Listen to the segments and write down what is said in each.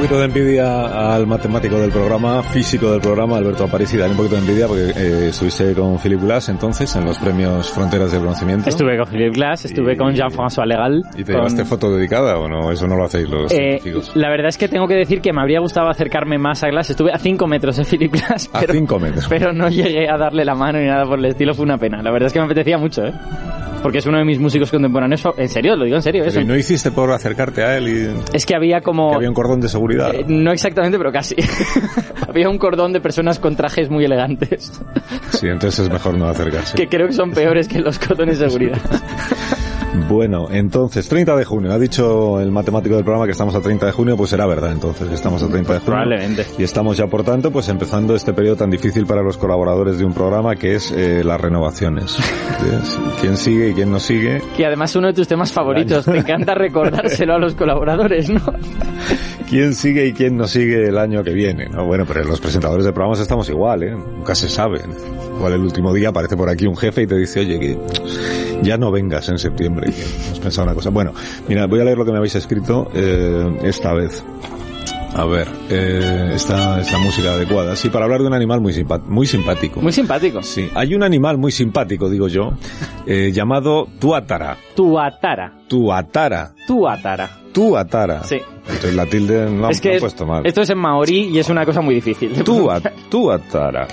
Poquito de envidia al matemático del programa, físico del programa, Alberto Aparici, dale un poquito de envidia porque eh, estuviste con Philip Glass entonces en los premios Fronteras del Conocimiento. Estuve con Philip Glass, estuve Y- con Jean-François Legal. ¿Y te con- llevaste foto dedicada o no? Eso no lo hacéis los Eh, científicos. la verdad es que tengo que decir que me habría gustado acercarme más a Glass. Estuve a 5 metros de Philip Glass, A pero, 5 metros. pero no llegué a darle la mano ni nada por el estilo. Fue una pena. La verdad es que me apetecía mucho, ¿eh? Porque es uno de mis músicos contemporáneos. En serio, lo digo en serio. Eso. ¿y no hiciste por acercarte a él y Es que había como... que había un cordón de seguridad? Eh, no exactamente, pero casi. había un cordón de personas con trajes muy elegantes, Sí, entonces es mejor no acercarse. que creo que son peores que los cordones de seguridad. Bueno, entonces, 30 de junio. Ha dicho el matemático del programa que estamos a 30 de junio, pues será verdad entonces que estamos a 30 de junio. Probablemente. Y estamos ya, por tanto, pues empezando este periodo tan difícil para los colaboradores de un programa que es eh, las renovaciones. ¿Quién sigue y quién no sigue? Que además es uno de tus temas favoritos. Te encanta recordárselo a los colaboradores, ¿no? ¿Quién sigue y quién no sigue el año que viene? ¿no? Bueno, pero los presentadores de programas estamos igual, ¿eh? Nunca se sabe. Igual el último día aparece por aquí un jefe y te dice, oye, que ya no vengas en septiembre, que hemos pensado una cosa. Bueno, mira, voy a leer lo que me habéis escrito eh, esta vez. A ver, eh, esta, esta música adecuada. Sí, para hablar de un animal muy, muy simpático. Muy simpático. Sí, hay un animal muy simpático, digo yo, eh, llamado tuátara. Tuatara. Tuatara. Tuatara. Tuatara. Sí. Entonces la tilde no, es que puesto mal. esto es en maorí y es una cosa muy difícil. Tua, tuatara.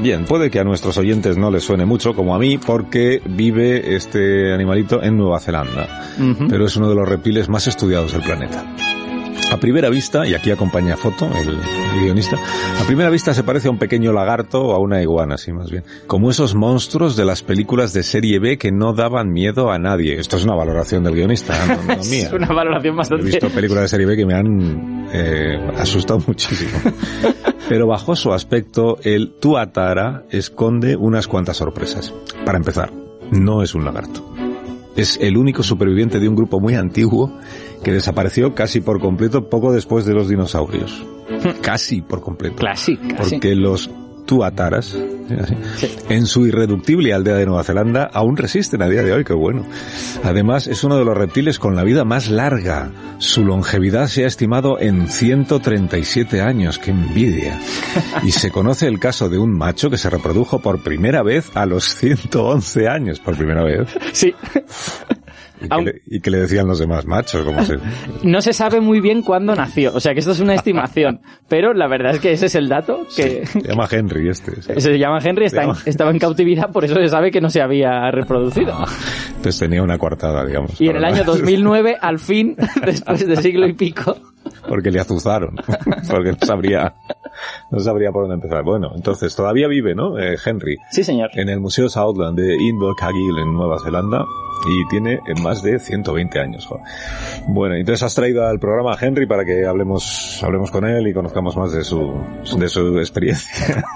Bien, puede que a nuestros oyentes no les suene mucho, como a mí, porque vive este animalito en Nueva Zelanda. Pero es uno de los reptiles más estudiados del planeta. A primera vista, y aquí acompaña foto el, el guionista, a primera vista se parece a un pequeño lagarto o a una iguana, así más bien. Como esos monstruos de las películas de serie B que no daban miedo a nadie. Esto es una valoración del guionista, no, no mía. Es una valoración He bastante... visto películas de serie B que me han eh, asustado muchísimo. Pero bajo su aspecto, el Tuatara esconde unas cuantas sorpresas. Para empezar, no es un lagarto. Es el único superviviente de un grupo muy antiguo que desapareció casi por completo poco después de los dinosaurios. Casi por completo. Casi, casi. Porque los tuataras, ¿sí? Así, Sí. en su irreductible aldea de Nueva Zelanda, aún resisten a día de hoy, qué bueno. Además, es uno de los reptiles con la vida más larga. Su longevidad se ha estimado en 137 años, qué envidia. Y se conoce el caso de un macho que se reprodujo por primera vez a los 111 años, por primera vez. Sí. Y que, Aun- le, y que le decían los demás machos, como se... No se sabe muy bien cuándo nació. O sea que esto es una estimación. Pero la verdad es que ese es el dato que... Se llama Henry este. sí. Se llama Henry, está en- llama- estaba en cautividad, por eso se sabe que no se había reproducido. Entonces tenía una coartada, digamos. Y en el año 2009, al fin, después de siglo y pico, porque le azuzaron, porque no sabría, no sabría por dónde empezar. Bueno, entonces todavía vive, ¿no? Eh, Henry, sí señor. en el Museo Southland de Invercargill en Nueva Zelanda y tiene eh, más de 120 años. Bueno, entonces has traído al programa a Henry para que hablemos, hablemos con él y conozcamos más de su, de su experiencia.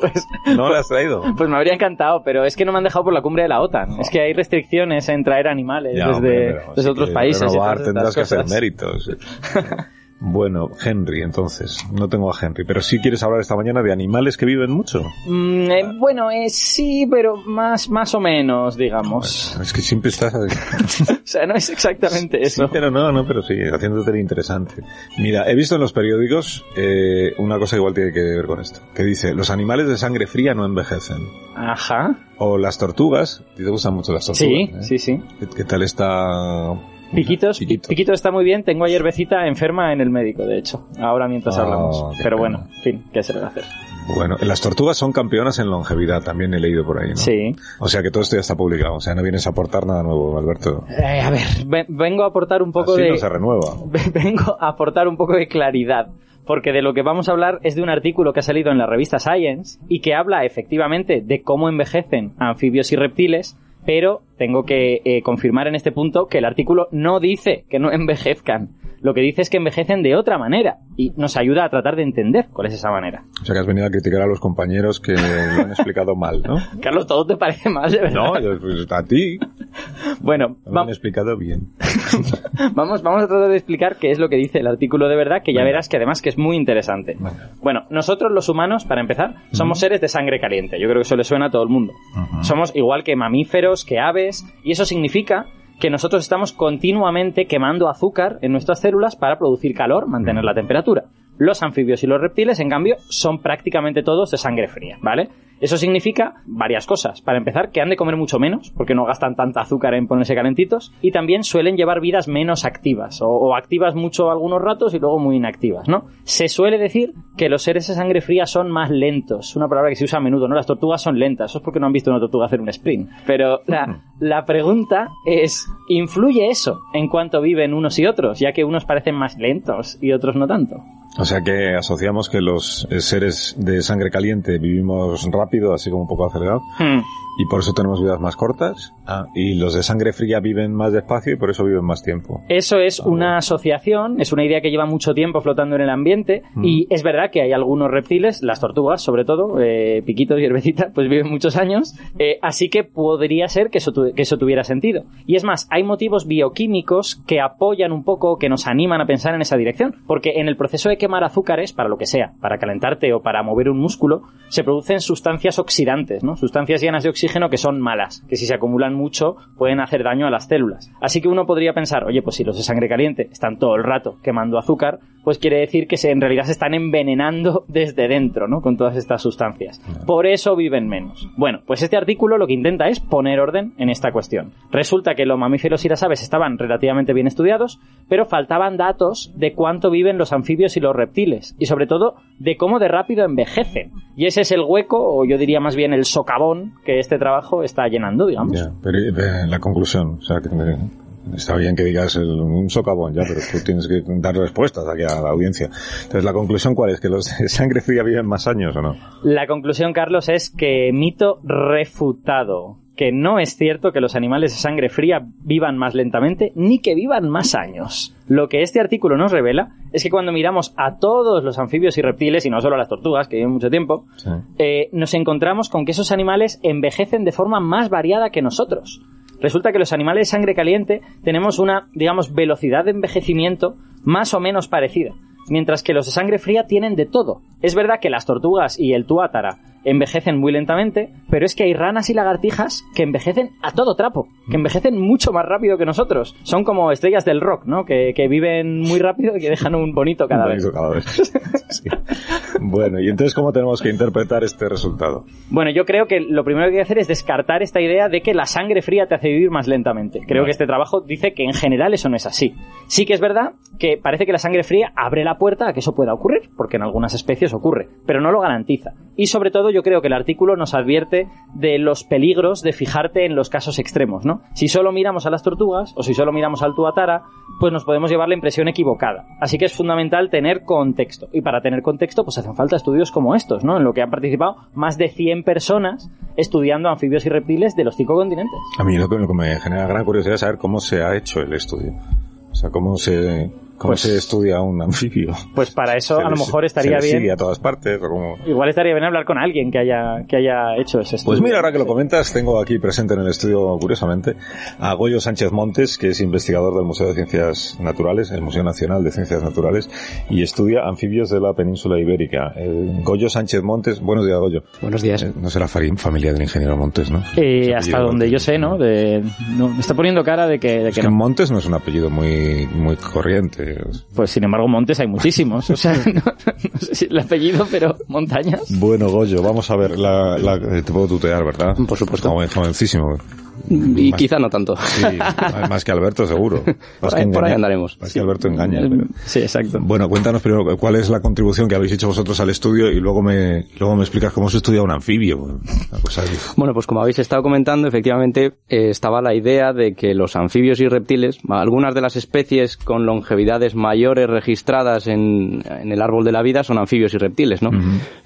Pues, ¿No le has traído? pues me habría encantado, pero es que no me han dejado por la cumbre de la OTAN. Es que hay restricciones en traer animales Ya, desde, hombre, desde otros países. renovar, tendrás que hacer méritos. Bueno, Henry, entonces, no tengo a Henry, pero sí quieres hablar esta mañana de animales que viven mucho. Mm, eh, bueno, eh, sí, pero más, más o menos, digamos. Es que siempre estás... O sea, no es exactamente eso. Sí, pero no, no, pero sí, haciéndote interesante. Mira, he visto en los periódicos eh, una cosa que igual tiene que ver con esto, que dice, los animales de sangre fría no envejecen. Ajá. O las tortugas, ¿a ti te gustan mucho las tortugas? Sí, eh? sí, sí. ¿Qué, qué tal está...? Piquitos, Pi- Piquito. Piquito está muy bien. Tengo ayer Becita enferma en el médico, de hecho. Ahora mientras Ah, hablamos. Pero pena. bueno, en fin, ¿qué se le va a hacer? Bueno, las tortugas son campeonas en longevidad, también he leído por ahí, ¿no? Sí. O sea que todo esto ya está publicado, o sea, no vienes a aportar nada nuevo, Alberto. Eh, a ver, ve- vengo a aportar un poco Así de... no se renueva. vengo a aportar un poco de claridad. Porque de lo que vamos a hablar es de un artículo que ha salido en la revista Science y que habla efectivamente de cómo envejecen anfibios y reptiles, pero tengo que eh, confirmar en este punto que el artículo no dice que no envejezcan. Lo que dice es que envejecen de otra manera y nos ayuda a tratar de entender cuál es esa manera. O sea que has venido a criticar a los compañeros que lo han explicado mal, ¿no? Carlos, ¿todo te parece mal, de verdad? No, pues, a ti Bueno, lo han explicado bien. vamos, vamos a tratar de explicar qué es lo que dice el artículo de verdad, que ya verás que además que es muy interesante. Bueno, nosotros los humanos, para empezar, somos seres de sangre caliente. Yo creo que eso le suena a todo el mundo. Somos igual que mamíferos, que aves, y eso significa que nosotros estamos continuamente quemando azúcar en nuestras células para producir calor, mantener la temperatura. Los anfibios y los reptiles, en cambio, son prácticamente todos de sangre fría, ¿vale? Eso significa varias cosas. Para empezar, que han de comer mucho menos, porque no gastan tanta azúcar en ponerse calentitos, y también suelen llevar vidas menos activas, o, activas mucho algunos ratos y luego muy inactivas, ¿no? Se suele decir que los seres de sangre fría son más lentos, una palabra que se usa a menudo, ¿no? Las tortugas son lentas, eso es porque no han visto una tortuga hacer un sprint. Pero la, la pregunta es, ¿influye eso en cuanto viven unos y otros, ya que unos parecen más lentos y otros no tanto? O sea que asociamos que los seres de sangre caliente vivimos rápido, así como un poco acelerado. Hmm y por eso tenemos vidas más cortas. Ah. Y los de sangre fría viven más despacio y por eso viven más tiempo. Eso es ah, una asociación, es una idea que lleva mucho tiempo flotando en el ambiente mm. y es verdad que hay algunos reptiles, las tortugas sobre todo, eh, piquitos y herbecitas, pues viven muchos años, eh, así que podría ser que eso, que eso tuviera sentido. Y es más, hay motivos bioquímicos que apoyan un poco, que nos animan a pensar en esa dirección, porque en el proceso de quemar azúcares, para lo que sea, para calentarte o para mover un músculo, se producen sustancias oxidantes, ¿no? Sustancias llenas de oxígeno que son malas, que si se acumulan mucho pueden hacer daño a las células. Así que uno podría pensar, oye, pues si los de sangre caliente están todo el rato quemando azúcar, pues quiere decir que se, en realidad se están envenenando desde dentro, ¿no? Con todas estas sustancias. Por eso viven menos. Bueno, pues este artículo lo que intenta es poner orden en esta cuestión. Resulta que los mamíferos y las aves estaban relativamente bien estudiados, pero faltaban datos de cuánto viven los anfibios y los reptiles, y sobre todo de cómo de rápido envejecen. Y ese es el hueco, o yo diría más bien el socavón, que este trabajo está llenando, digamos. pero eh, la conclusión, o sea, que Está bien que digas un socavón, ya, pero tú tienes que dar respuestas aquí a la audiencia. Entonces, ¿la conclusión cuál es? ¿Que los de sangre fría viven más años o no? La conclusión, Carlos, es que mito refutado. Que no es cierto que los animales de sangre fría vivan más lentamente ni que vivan más años. Lo que este artículo nos revela es que cuando miramos a todos los anfibios y reptiles, y no solo a las tortugas, que viven mucho tiempo, eh, nos encontramos con que esos animales envejecen de forma más variada que nosotros. Resulta que los animales de sangre caliente tenemos una, digamos, velocidad de envejecimiento más o menos parecida, mientras que los de sangre fría tienen de todo. Es verdad que las tortugas y el tuátara envejecen muy lentamente, pero es que hay ranas y lagartijas que envejecen a todo trapo, que envejecen mucho más rápido que nosotros. Son como estrellas del rock, ¿no? Que, viven muy rápido y que dejan un bonito cada vez. Bueno, y entonces, ¿cómo tenemos que interpretar este resultado? Bueno, yo creo que lo primero que hay que hacer es descartar esta idea de que la sangre fría te hace vivir más lentamente. Creo que este trabajo dice que en general eso no es así. Sí que es verdad que parece que la sangre fría abre la puerta a que eso pueda ocurrir, porque en algunas especies ocurre, pero no lo garantiza. Y sobre todo yo creo que el artículo nos advierte de los peligros de fijarte en los casos extremos, ¿no? Si solo miramos a las tortugas o si solo miramos al tuatara, pues nos podemos llevar la impresión equivocada. Así que es fundamental tener contexto. Y para tener contexto, pues hacen falta estudios como estos, ¿no? En lo que han participado más de 100 personas estudiando anfibios y reptiles de los cinco continentes. A mí lo que me genera gran curiosidad es saber cómo se ha hecho el estudio. O sea, cómo se, ¿Cómo pues, se estudia un anfibio? Pues para eso a lo mejor estaría se bien. a todas partes. Igual estaría bien hablar con alguien que haya, que haya hecho ese estudio. Pues mira, ahora que lo comentas, tengo aquí presente en el estudio, curiosamente, a Goyo Sánchez Montes, que es investigador del Museo de Ciencias Naturales, el Museo Nacional de Ciencias Naturales, y estudia anfibios de la península ibérica. Goyo Sánchez Montes, buenos días, Goyo. Buenos días. Eh, no será familia del ingeniero Montes, ¿no? Eh, hasta donde yo sé, ¿no? De, Me está poniendo cara de que, de que, Montes no es un apellido muy, muy corriente. Pues sin embargo, montes hay muchísimos. O sea, no, sé si el apellido, pero montañas. Bueno, Goyo, vamos a ver. La, la, te puedo tutear, ¿verdad? Por supuesto. jovencísimo. Y quizá no tanto. Sí, más que Alberto, seguro. Por ahí, andaremos. Más que Alberto engaña. Sí, exacto. Bueno, cuéntanos primero cuál es la contribución que habéis hecho vosotros al estudio y luego me, luego me explicas cómo se estudia un anfibio. Bueno, pues como habéis estado comentando, efectivamente eh, estaba la idea de que los anfibios y reptiles, algunas de las especies con longevidades mayores registradas en, en el árbol de la vida son anfibios y reptiles, ¿no?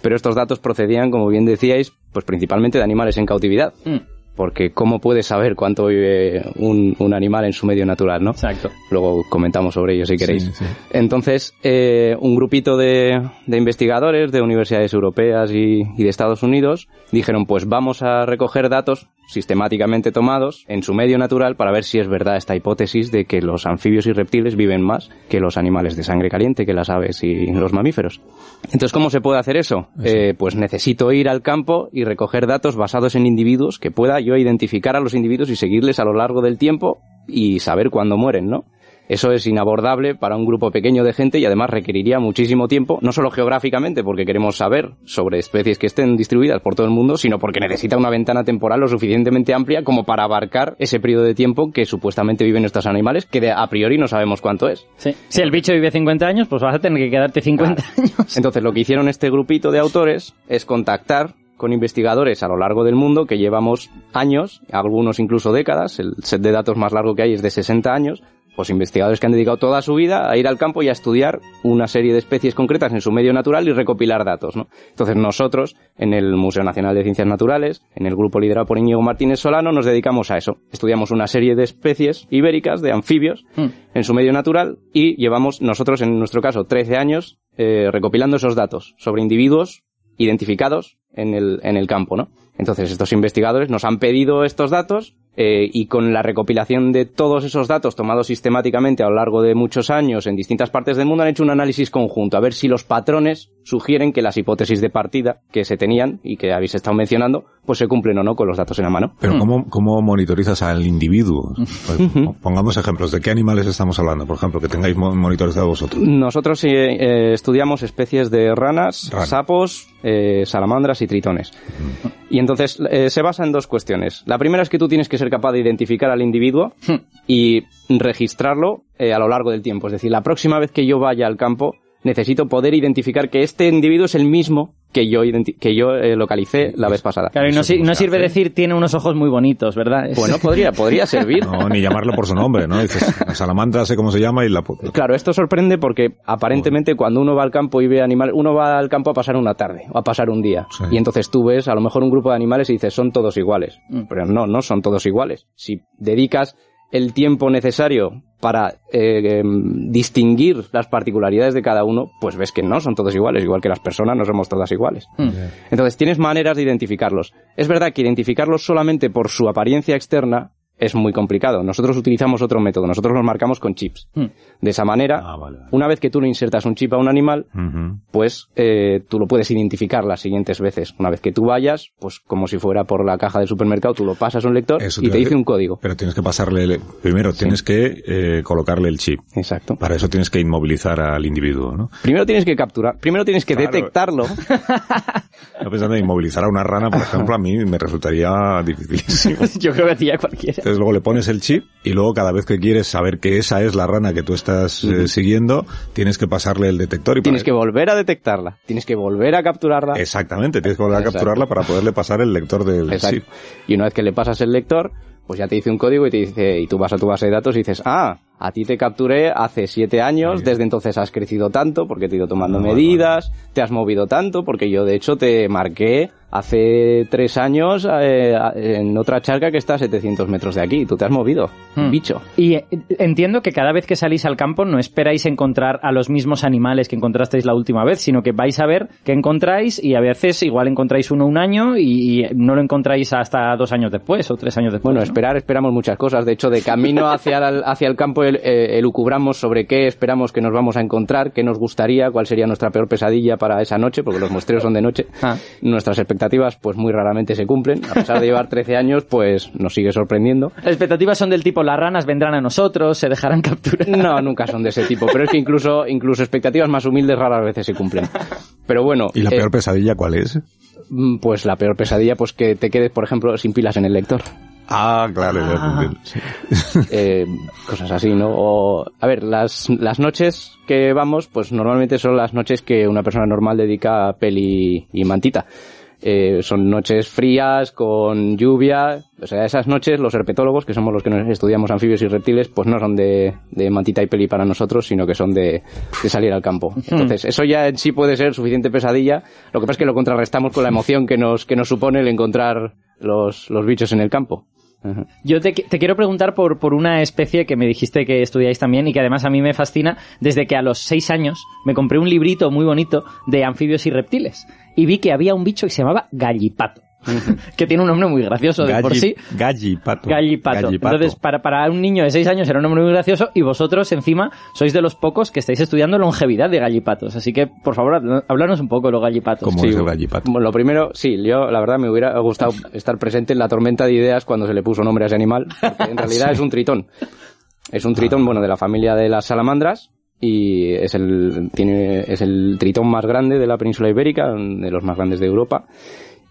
Pero estos datos procedían, como bien decíais, pues principalmente de animales en cautividad. Mm. Porque ¿cómo puedes saber cuánto vive un, un animal en su medio natural, no? Exacto. Luego comentamos sobre ello si queréis. Sí, sí. Entonces, eh, un grupito de, de investigadores de universidades europeas y, y de Estados Unidos dijeron, pues vamos a recoger datos sistemáticamente tomados en su medio natural para ver si es verdad esta hipótesis de que los anfibios y reptiles viven más que los animales de sangre caliente, que las aves y los mamíferos. Entonces, ¿cómo se puede hacer eso? Eh, pues necesito ir al campo y recoger datos basados en individuos que pueda yo identificar a los individuos y seguirles a lo largo del tiempo y saber cuándo mueren, ¿no? Eso es inabordable para un grupo pequeño de gente y además requeriría muchísimo tiempo, no solo geográficamente, porque queremos saber sobre especies que estén distribuidas por todo el mundo, sino porque necesita una ventana temporal lo suficientemente amplia como para abarcar ese periodo de tiempo que supuestamente viven estos animales, que a priori no sabemos cuánto es. Sí. Si el bicho vive 50 años, pues vas a tener que quedarte 50 años. Entonces, lo que hicieron este grupito de autores es contactar con investigadores a lo largo del mundo que llevamos años, algunos incluso décadas, el set de datos más largo que hay es de 60 años, pues investigadores que han dedicado toda su vida a ir al campo y a estudiar una serie de especies concretas en su medio natural y recopilar datos, ¿no? Entonces nosotros, en el Museo Nacional de Ciencias Naturales, en el grupo liderado por Íñigo Martínez Solano, nos dedicamos a eso. Estudiamos una serie de especies ibéricas, de anfibios, Hmm. en su medio natural y llevamos nosotros, en nuestro caso, 13 años eh, recopilando esos datos sobre individuos identificados en el, en el campo, ¿no? Entonces, estos investigadores nos han pedido estos datos eh, y con la recopilación de todos esos datos tomados sistemáticamente a lo largo de muchos años en distintas partes del mundo han hecho un análisis conjunto a ver si los patrones sugieren que las hipótesis de partida que se tenían y que habéis estado mencionando pues se cumplen o no con los datos en la mano. Pero ¿cómo, cómo monitorizas al individuo? Pues, pongamos ejemplos. ¿De qué animales estamos hablando? Por ejemplo, que tengáis mo- monitorizado vosotros. Nosotros eh, eh, estudiamos especies de ranas, sapos, eh, salamandras y tritones. Y entonces eh, se basa en dos cuestiones. La primera es que tú tienes que ser capaz de identificar al individuo y registrarlo eh, a lo largo del tiempo. Es decir, la próxima vez que yo vaya al campo necesito poder identificar que este individuo es el mismo que yo, que yo eh, localicé la vez pasada. Claro, y no, si- no sirve hace. decir tiene unos ojos muy bonitos, ¿verdad? Es- Bueno, podría, podría servir. No, ni llamarlo por su nombre, ¿no? Dices, la salamandra sé cómo se llama y la... pu- Claro, esto sorprende porque aparentemente cuando uno va al campo y ve animales, uno va al campo a pasar una tarde o a pasar un día. Sí. Y entonces tú ves a lo mejor un grupo de animales y dices, son todos iguales. Mm. Pero no, no son todos iguales. Si dedicas el tiempo necesario para eh, em, distinguir las particularidades de cada uno, pues ves que no son todos iguales, igual que las personas no somos todas iguales. Hmm. Entonces tienes maneras de identificarlos. Es verdad que identificarlos solamente por su apariencia externa es muy complicado. Nosotros utilizamos otro método. Nosotros los marcamos con chips. Hmm. De esa manera, Ah, vale, vale. una vez que tú le insertas un chip a un animal, pues eh, tú lo puedes identificar las siguientes veces. Una vez que tú vayas, pues como si fuera por la caja del supermercado, tú lo pasas a un lector Eso y te a dice un código. Pero tienes que pasarle... el- Primero, tienes que eh, colocarle el chip. Exacto. Para eso tienes que inmovilizar al individuo, ¿no? Primero tienes que capturar, primero tienes que Claro. detectarlo. Yo pensando en inmovilizar a una rana, por ejemplo, a mí me resultaría dificilísimo. Yo creo que hacía cualquiera. Entonces luego le pones el chip y luego cada vez que quieres saber que esa es la rana que tú estás eh, siguiendo, tienes que pasarle el detector y Tienes que volver a detectarla. Tienes que volver a capturarla. Exactamente, tienes que volver a Exacto. capturarla para poderle pasar el lector del Exacto. chip. Y una vez que le pasas el lector, pues ya te dice un código y te dice, y tú vas a tu base de datos y dices, ah, a ti te capturé hace siete años, desde entonces has crecido tanto porque te he ido tomando medidas, te has movido tanto porque yo de hecho te marqué hace tres años eh, en otra charca que está a 700 metros de aquí, tú te has movido, Hmm. bicho. Y eh, entiendo que cada vez que salís al campo no esperáis encontrar a los mismos animales que encontrasteis la última vez, sino que vais a ver qué encontráis y a veces igual encontráis uno un año y, y no lo encontráis hasta dos años después o tres años después. Bueno, ¿no? esperar, esperamos muchas cosas. De hecho, de camino hacia el, hacia el campo elucubramos sobre qué esperamos que nos vamos a encontrar, qué nos gustaría, cuál sería nuestra peor pesadilla para esa noche, porque los muestreos son de noche. Ah. Nuestras expectativas, pues muy raramente se cumplen. A pesar de llevar 13 años, pues nos sigue sorprendiendo. Las expectativas son del tipo las ranas vendrán a nosotros, se dejarán capturar. No, nunca son de ese tipo, pero es que incluso, incluso expectativas más humildes raras veces se cumplen. Pero bueno, ¿Y la eh, peor pesadilla cuál es? mm, pues la peor pesadilla, pues que te quedes, por ejemplo, sin pilas en el lector. Ah, claro. ya Ah. eh, cosas así, ¿no? O, a ver, las, las noches que vamos, pues normalmente son las noches que una persona normal dedica a peli y mantita. eh, son noches frías, con lluvia. O sea, esas noches los herpetólogos, que somos los que nos estudiamos anfibios y reptiles, pues no son de, de mantita y peli para nosotros, sino que son de, de salir al campo. Entonces, eso ya en sí puede ser suficiente pesadilla. Lo que pasa es que lo contrarrestamos con la emoción que nos, que nos supone el encontrar los, los bichos en el campo. Yo te, te quiero preguntar por, por una especie que me dijiste que estudiáis también y que además a mí me fascina desde que a los seis años me compré un librito muy bonito de anfibios y reptiles y vi que había un bicho que se llamaba gallipato. Que tiene un nombre muy gracioso de por sí. Gallipato. Gallipato. Gallipato. Entonces, para, para un niño de 6 años era un nombre muy gracioso y vosotros, encima, sois de los pocos que estáis estudiando longevidad de gallipatos. Así que, por favor, habl- háblanos un poco de los gallipatos. ¿Cómo Sí, es el gallipato? Bueno, lo primero, sí, yo la verdad me hubiera gustado estar presente en la tormenta de ideas cuando se le puso nombre a ese animal, porque en realidad es un tritón. Es un tritón, bueno, de la familia de las salamandras y es el, tiene, es el tritón más grande de la península ibérica, de los más grandes de Europa.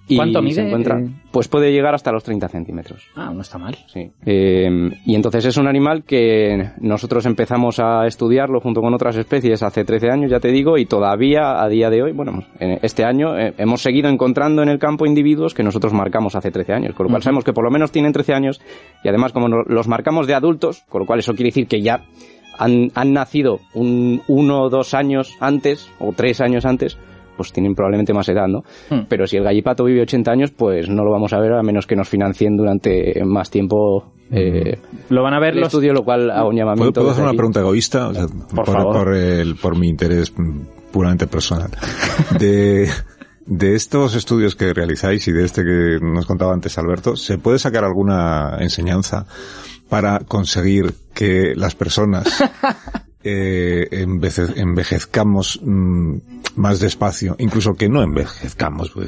Y ¿Cuánto mide? Se encuentra, Eh, pues puede llegar hasta los 30 centímetros. Ah, no está mal. Sí. Eh, y entonces es un animal que nosotros empezamos a estudiarlo junto con otras especies hace 13 años, ya te digo, y todavía a día de hoy, bueno, en este año eh, hemos seguido encontrando en el campo individuos que nosotros marcamos hace 13 años, con lo cual sabemos que por lo menos tienen 13 años y además como los marcamos de adultos, con lo cual eso quiere decir que ya han, han nacido un uno o dos años antes o tres años antes, pues tienen probablemente más edad, ¿no? Hmm. Pero si el gallipato vive 80 años, pues no lo vamos a ver a menos que nos financien durante más tiempo eh, Lo van a ver el los... estudio, lo cual hago un ¿Puedo, llamamiento. puedo hacer desde una pregunta egoísta? O sea, Por favor. Por, el- por mi interés puramente personal. De, de estos estudios que realizáis y de este que nos contaba antes Alberto, ¿se puede sacar alguna enseñanza para conseguir que las personas eh, envejezcamos mm, más despacio, incluso que no envejezcamos. pues.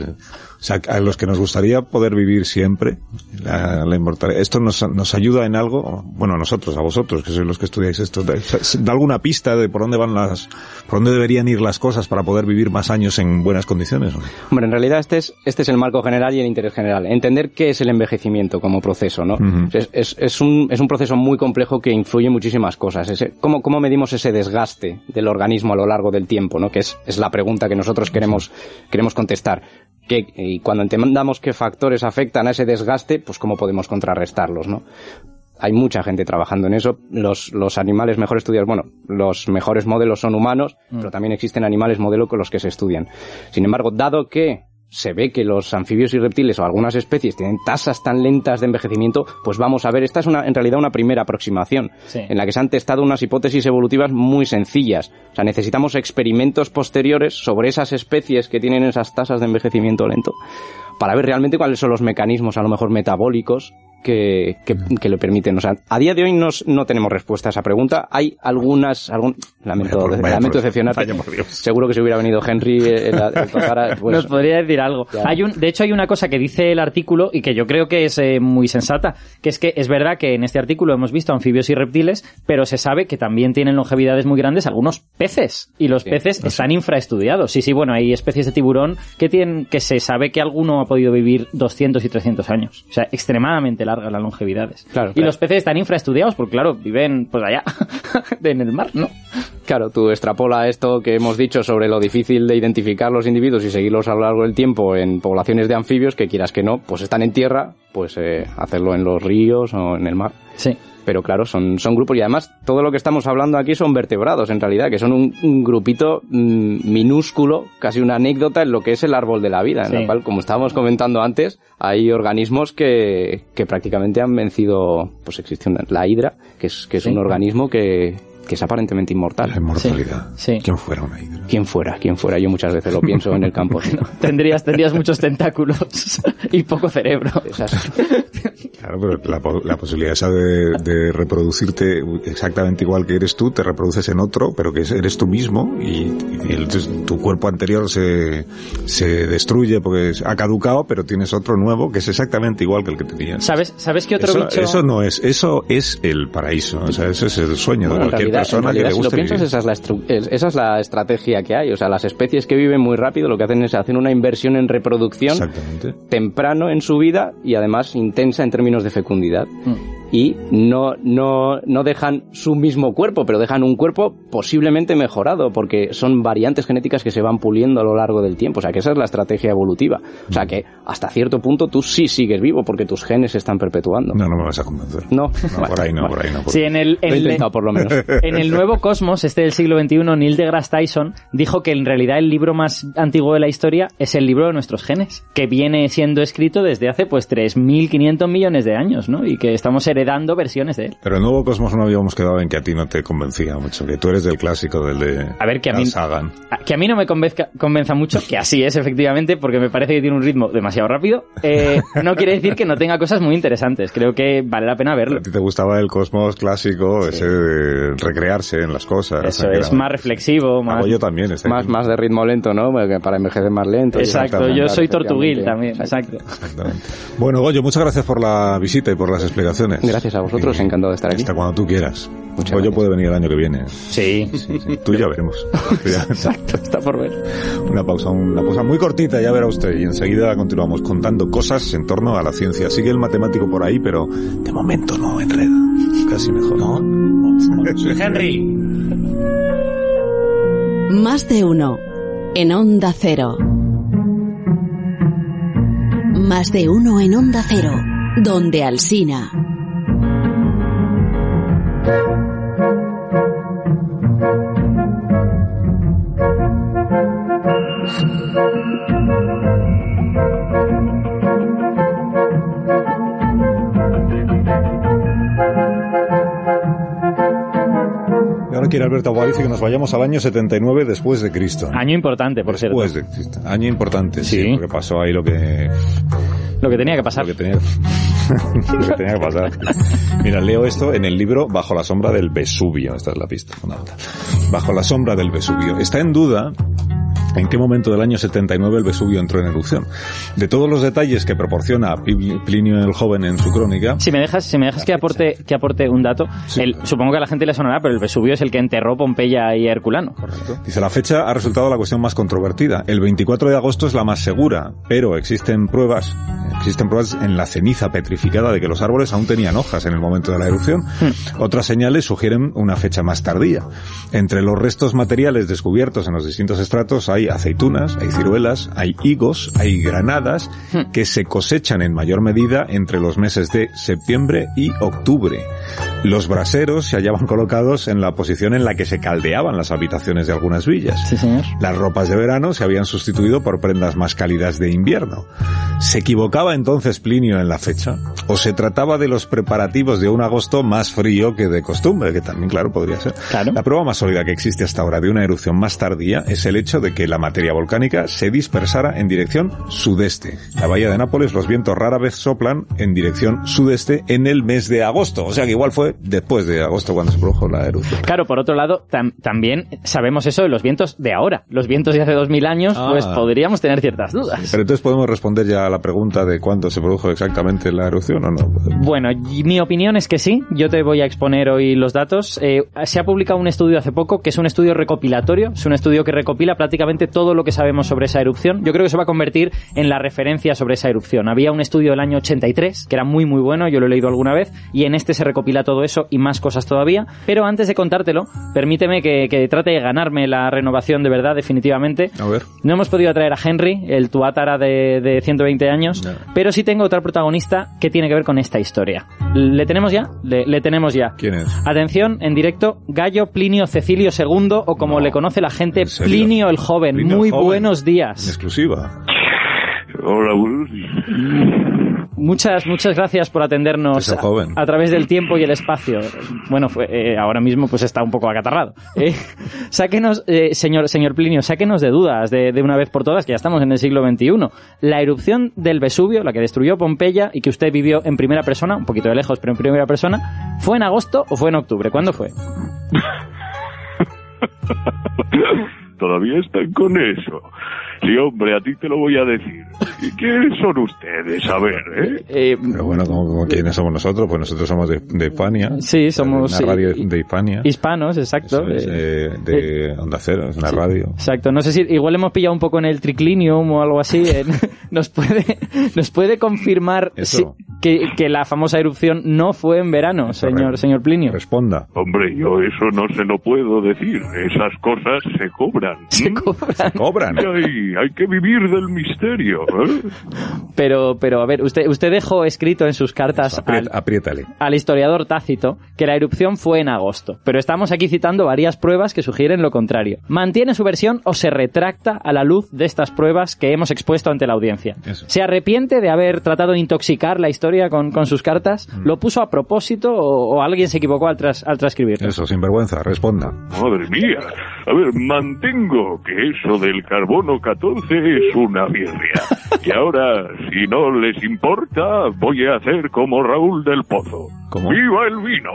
O sea, a los que nos gustaría poder vivir siempre, la, la inmortalidad. ¿Esto nos, nos ayuda en algo? Bueno, a nosotros, a vosotros, que sois los que estudiáis esto. ¿Da, da alguna pista de por dónde van las, por dónde deberían ir las cosas para poder vivir más años en buenas condiciones? Hombre, en realidad este es, este es el marco general y el interés general. Entender qué es el envejecimiento como proceso, ¿no? Es, es, es un, es un proceso muy complejo que influye en muchísimas cosas. Ese- ¿cómo, ¿Cómo medimos ese desgaste del organismo a lo largo del tiempo, ¿no? Que es, es la pregunta que nosotros queremos, queremos contestar. Que, y cuando entendamos qué factores afectan a ese desgaste, pues cómo podemos contrarrestarlos, ¿no? hay mucha gente trabajando en eso. Los, los animales mejor estudiados, bueno, los mejores modelos son humanos, pero también existen animales modelo con los que se estudian. Sin embargo, dado que se ve que los anfibios y reptiles o algunas especies tienen tasas tan lentas de envejecimiento, pues vamos a ver, esta es una, en realidad una primera aproximación, Sí. en la que se han testado unas hipótesis evolutivas muy sencillas. O sea, necesitamos experimentos posteriores sobre esas especies que tienen esas tasas de envejecimiento lento para ver realmente cuáles son los mecanismos, a lo mejor metabólicos, que, que, que le permiten. O sea, a día de hoy no, no tenemos respuesta a esa pregunta. Hay algunas, algún, lamento, Vaya por- vaya lamento por- decepcionarte. vaya por Dios. Seguro que si hubiera venido Henry, eh, el, el tocar, pues, Nos podría decir algo. Ya. Hay un, de hecho, hay una cosa que dice el artículo y que yo creo que es eh, muy sensata, que es que es verdad que en este artículo hemos visto anfibios y reptiles, pero se sabe que también tienen longevidades muy grandes algunos peces y los Sí, peces están infraestudiados. Sí, sí, bueno, hay especies de tiburón que tienen que se sabe que alguno ha podido vivir 200 y 300 años. O sea, extremadamente largas las longevidades. Claro, y claro. los peces están infraestudiados porque claro, viven pues allá en el mar, ¿no? Claro, tú extrapola esto que hemos dicho sobre lo difícil de identificar los individuos y seguirlos a lo largo del tiempo en poblaciones de anfibios que quieras que no, pues están en tierra, pues eh, hacerlo en los ríos o en el mar. Sí. Pero claro, son, son grupos y además todo lo que estamos hablando aquí son vertebrados en realidad, que son un, un grupito mm, minúsculo, casi una anécdota en lo que es el árbol de la vida, en Sí. la cual, como estábamos comentando antes, hay organismos que, que prácticamente han vencido, pues existe una- la hidra, que es, que es Sí. un organismo que, que es aparentemente inmortal. La inmortalidad. Sí, sí. ¿Quién fuera una hidra? Quien fuera, quien fuera, yo muchas veces lo pienso en el campo. Tendrías, tendrías muchos tentáculos y poco cerebro. Esas- Claro, pero la, po- la posibilidad esa de, de reproducirte exactamente igual que eres tú, te reproduces en otro, pero que es- eres tú mismo y, y el- tu cuerpo anterior se, se destruye porque ha caducado, pero tienes otro nuevo que es exactamente igual que el que tenías. ¿Sabes, ¿Sabes qué otro Eso, bicho? eso no es, eso es el paraíso, o sea, ese es el sueño Bueno, de cualquier realidad, persona en que realidad, le si lo guste piensas, esa es, la estru- es- esa es la estrategia que hay. O sea, las especies que viven muy rápido lo que hacen es hacer una inversión en reproducción Exactamente. temprano en su vida y además intensa en términos de fecundidad. Mm. Y no, no, no dejan su mismo cuerpo, pero dejan un cuerpo posiblemente mejorado, porque son variantes genéticas que se van puliendo a lo largo del tiempo. O sea, que esa es la estrategia evolutiva. O sea, que hasta cierto punto tú sí sigues vivo, porque tus genes se están perpetuando. No, no me vas a convencer. No, No, por ahí no, por ahí no. por- Sí, en el, en el- intentado por lo menos. en el nuevo Cosmos, este del siglo XXI, Neil deGrasse Tyson dijo que en realidad el libro más antiguo de la historia es el libro de nuestros genes, que viene siendo escrito desde hace pues 3.500 millones de años, ¿no? Y que estamos heredando versiones de él. Pero el nuevo Cosmos no habíamos quedado en que a ti no te convencía mucho, que tú eres del clásico, del de A ver, que a mí- Sagan. A- Que a mí no me convenzca, convenza mucho, que así es efectivamente, porque me parece que tiene un ritmo demasiado rápido. Eh, no quiere decir que no tenga cosas muy interesantes. Creo que vale la pena verlo. A ti te gustaba el Cosmos clásico, ese de recrearse en las cosas. Eso es era- más reflexivo, más... Yo también. este- Más, más de ritmo lento, ¿no? Para envejecer más lento. Exacto, yo soy tortuguil también, exacto. Exactamente. Bueno, Goyo, muchas gracias por la visita y por las explicaciones. Gracias a vosotros, Y encantado de estar aquí. Hasta cuando tú quieras. Muchas Goyo gracias. puede venir el año que viene. Sí, Sí, sí. Tú ya veremos. Exacto, está por ver. Una pausa, una pausa muy cortita, ya verá usted. Y enseguida continuamos contando cosas en torno a la ciencia. Sigue el matemático por ahí, pero de momento no enreda. Casi mejor. ¿No? Henry. Más de uno. En Onda Cero. Más de uno en Onda Cero. Donde Alsina. Alberto Aparicio que nos vayamos al año 79 después de Cristo. Año importante, por cierto. Después de Cristo. Año importante, sí. Sí. porque pasó ahí lo que, Lo que tenía que pasar. lo que tenía, que pasar. Mira, leo esto en el libro Bajo la sombra del Vesubio. Esta es la pista fundamental. Bajo la sombra del Vesubio. Está en duda en qué momento del año 79 el Vesubio entró en erupción. De todos los detalles que proporciona Pli- Plinio el Joven en su crónica, Si me dejas, si me dejas que aporte, que aporte un dato, Sí, el- supongo que a la gente le sonará, pero el Vesubio es el que enterró Pompeya y Herculano. Dice, la fecha ha resultado la cuestión más controvertida. El 24 de agosto es la más segura, pero existen pruebas, existen pruebas en la ceniza petrificada de que los árboles aún tenían hojas en el momento de la erupción. Otras señales sugieren una fecha más tardía. Entre los restos materiales descubiertos en los distintos estratos hay aceitunas, hay ciruelas, hay higos, hay granadas que se cosechan en mayor medida entre los meses de septiembre y octubre. Los braseros se hallaban colocados en la posición en la que se caldeaban las habitaciones de algunas villas. Sí, señor. Las ropas de verano se habían sustituido por prendas más cálidas de invierno. ¿Se equivocaba entonces Plinio en la fecha? ¿O se trataba de los preparativos de un agosto más frío que de costumbre? Que también, claro, podría ser. Claro. La prueba más sólida que existe hasta ahora de una erupción más tardía es el hecho de que la materia volcánica se dispersara en dirección sudeste. La bahía de Nápoles los vientos rara vez soplan en dirección sudeste en el mes de agosto. O sea que igual fue después de agosto cuando se produjo la erupción. Claro, por otro lado, tam- también sabemos eso de los vientos de ahora. Los vientos de hace dos mil años, Ah. pues podríamos tener ciertas dudas. Pero entonces podemos responder ya a la pregunta de cuándo se produjo exactamente la erupción o no. Bueno, mi opinión es que sí. Yo te voy a exponer hoy los datos. Eh, se ha publicado un estudio hace poco que es un estudio recopilatorio. Es un estudio que recopila prácticamente todo lo que sabemos sobre esa erupción. Yo creo que se va a convertir en la referencia sobre esa erupción. Había un estudio del año 83 que era muy muy bueno. Yo lo he leído alguna vez y en este se recopila todo eso y más cosas todavía. Pero antes de contártelo, permíteme que, que trate de ganarme la renovación de verdad definitivamente. A ver. No hemos podido traer a Henry, el tuátara de, de 120 años, No. pero sí tengo otra protagonista que tiene que ver con esta historia. ¿Le tenemos ya? Le, le tenemos ya. ¿Quién es? Atención, en directo, Gallo Plinio Cecilio II, o como No. le conoce la gente. Plinio el Joven. Plinio Muy Joven. buenos En días. exclusiva. Hola. Muchas, muchas gracias por atendernos a, joven. a través del tiempo y el espacio. Bueno, fue, eh, ahora mismo pues está un poco acatarrado. Eh, sáquenos, eh, señor, señor Plinio, sáquenos de dudas de, de una vez por todas, que ya estamos en el siglo XXI. La erupción del Vesubio, la que destruyó Pompeya y que usted vivió en primera persona, un poquito de lejos, pero en primera persona, ¿fue en agosto o fue en octubre? ¿Cuándo fue? Todavía están con eso. Sí, hombre, a ti te lo voy a decir. ¿Y quiénes son ustedes? A ver, ¿eh? Eh, Pero bueno, ¿cómo, cómo- quiénes somos nosotros? Pues nosotros somos de, de Hispania. Sí, somos, Una sí, radio de Hispania. hispanos, exacto. Es, Eh, eh, de Onda Cero, es una radio. Exacto, no sé si igual hemos pillado un poco en el triclinium o algo así. eh, nos puede nos puede confirmar si- que, que la famosa erupción no fue en verano, señor, señor Plinio. Responda. Hombre, yo eso no se lo puedo decir. Esas cosas se cobran. Se cobran. Cobran. Y hay, que vivir del misterio. ¿eh? Pero, pero a ver, usted, usted dejó escrito en sus cartas al, apriétale. al historiador Tácito que la erupción fue en agosto, pero estamos aquí citando varias pruebas que sugieren lo contrario. ¿Mantiene su versión o se retracta a la luz de estas pruebas que hemos expuesto ante la audiencia? Eso. ¿Se arrepiente de haber tratado de intoxicar la historia con, con sus cartas? Mm. ¿Lo puso a propósito o, o alguien se equivocó al, tras, al transcribirlo? Eso, sin vergüenza, responda. Madre mía. A ver, mantengo que eso del carbono 14 es una birria. Y ahora, si no les importa, voy a hacer como Raúl del Pozo. ¿Cómo? ¡Viva el vino!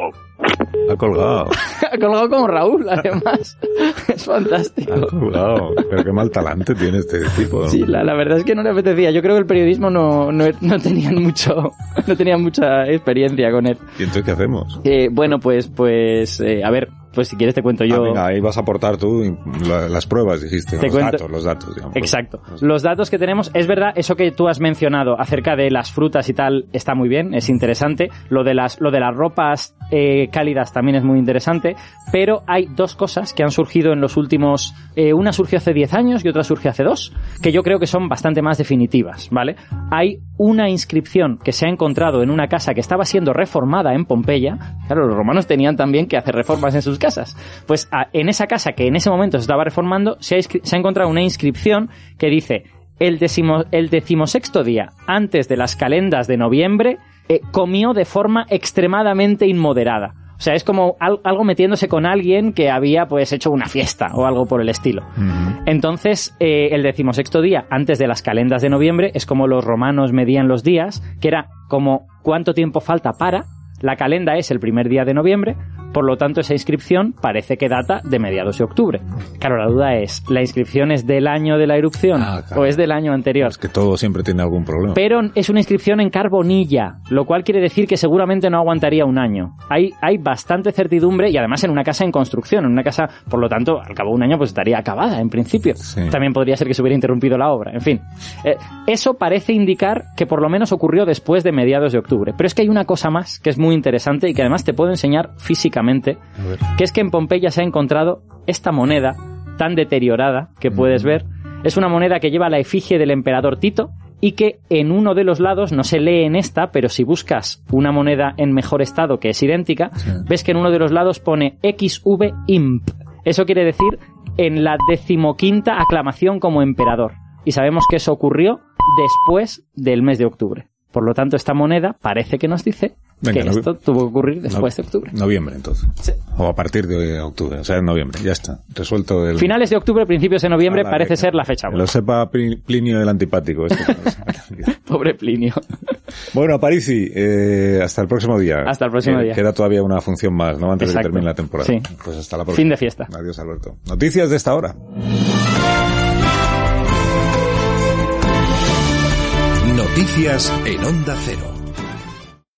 Ha colgado. Ha colgado como Raúl, además. es fantástico. Ha colgado. Pero qué mal talante tiene este tipo. ¿no? Sí, la, la verdad es que no le apetecía. Yo creo que el periodismo no, no, no tenían mucho, no tenían mucha experiencia con él. ¿Y entonces qué hacemos? Eh, bueno, pues, pues, eh, a ver, pues si quieres te cuento yo. Ah, venga, ahí vas a aportar tú la- las pruebas, dijiste. Te los cuento- datos, los datos. digamos. Exacto. Los datos que tenemos, es verdad, eso que tú has mencionado acerca de las frutas y tal está muy bien, es interesante. Lo de las, lo de las ropas eh, cálidas también es muy interesante. Pero hay dos cosas que han surgido en los últimos. eh, una surgió hace 10 años y otra surgió hace dos, que yo creo que son bastante más definitivas, ¿vale? Hay una inscripción que se ha encontrado en una casa que estaba siendo reformada en Pompeya. Claro, los romanos tenían también que hacer reformas en sus casas. Pues a- en esa casa que en ese momento se estaba reformando, se ha, inscri- se ha encontrado una inscripción que dice el, decimo, el decimosexto día antes de las calendas de noviembre eh, comió de forma extremadamente inmoderada. O sea, es como al- algo metiéndose con alguien que había pues hecho una fiesta o algo por el estilo. Entonces, eh, el decimosexto día, antes de las calendas de noviembre, es como los romanos medían los días, que era como cuánto tiempo falta para. La calenda es el primer día de noviembre, por lo tanto esa inscripción parece que data de mediados de octubre. Claro, la duda es, ¿la inscripción es del año de la erupción Ah, claro. o es del año anterior? Es que todo siempre tiene algún problema. Pero es una inscripción en carbonilla, lo cual quiere decir que seguramente no aguantaría un año. Hay, hay bastante certidumbre y además en una casa en construcción, en una casa, por lo tanto, al cabo de un año pues estaría acabada en principio. Sí. También podría ser que se hubiera interrumpido la obra, en fin. Eh, eso parece indicar que por lo menos ocurrió después de mediados de octubre. Pero es que hay una cosa más que es muy interesante y que además te puedo enseñar físicamente, que es que en Pompeya se ha encontrado esta moneda tan deteriorada que puedes ver. Es una moneda que lleva la efigie del emperador Tito y que en uno de los lados, no se lee en esta, pero si buscas una moneda en mejor estado que es idéntica, ves que en uno de los lados pone XV Imp. Eso quiere decir en la decimoquinta aclamación como emperador. Y sabemos que eso ocurrió después del mes de octubre. Por lo tanto, esta moneda parece que nos dice Venga, que esto tuvo que ocurrir después de octubre. Noviembre, entonces. Sí. O a partir de octubre, o sea, en noviembre. Ya está. Resuelto el... Finales de octubre, principios de noviembre, Ah, parece ser la fecha. Buena. lo sepa Pli- Plinio el antipático. este. Pobre Plinio. bueno, Parisi, eh, hasta el próximo día. Hasta el próximo día. Queda todavía una función más, ¿no? Antes de que termine la temporada. Sí. Pues hasta la próxima. Fin de fiesta. Adiós, Alberto. Noticias de esta hora. Noticias en Onda Cero.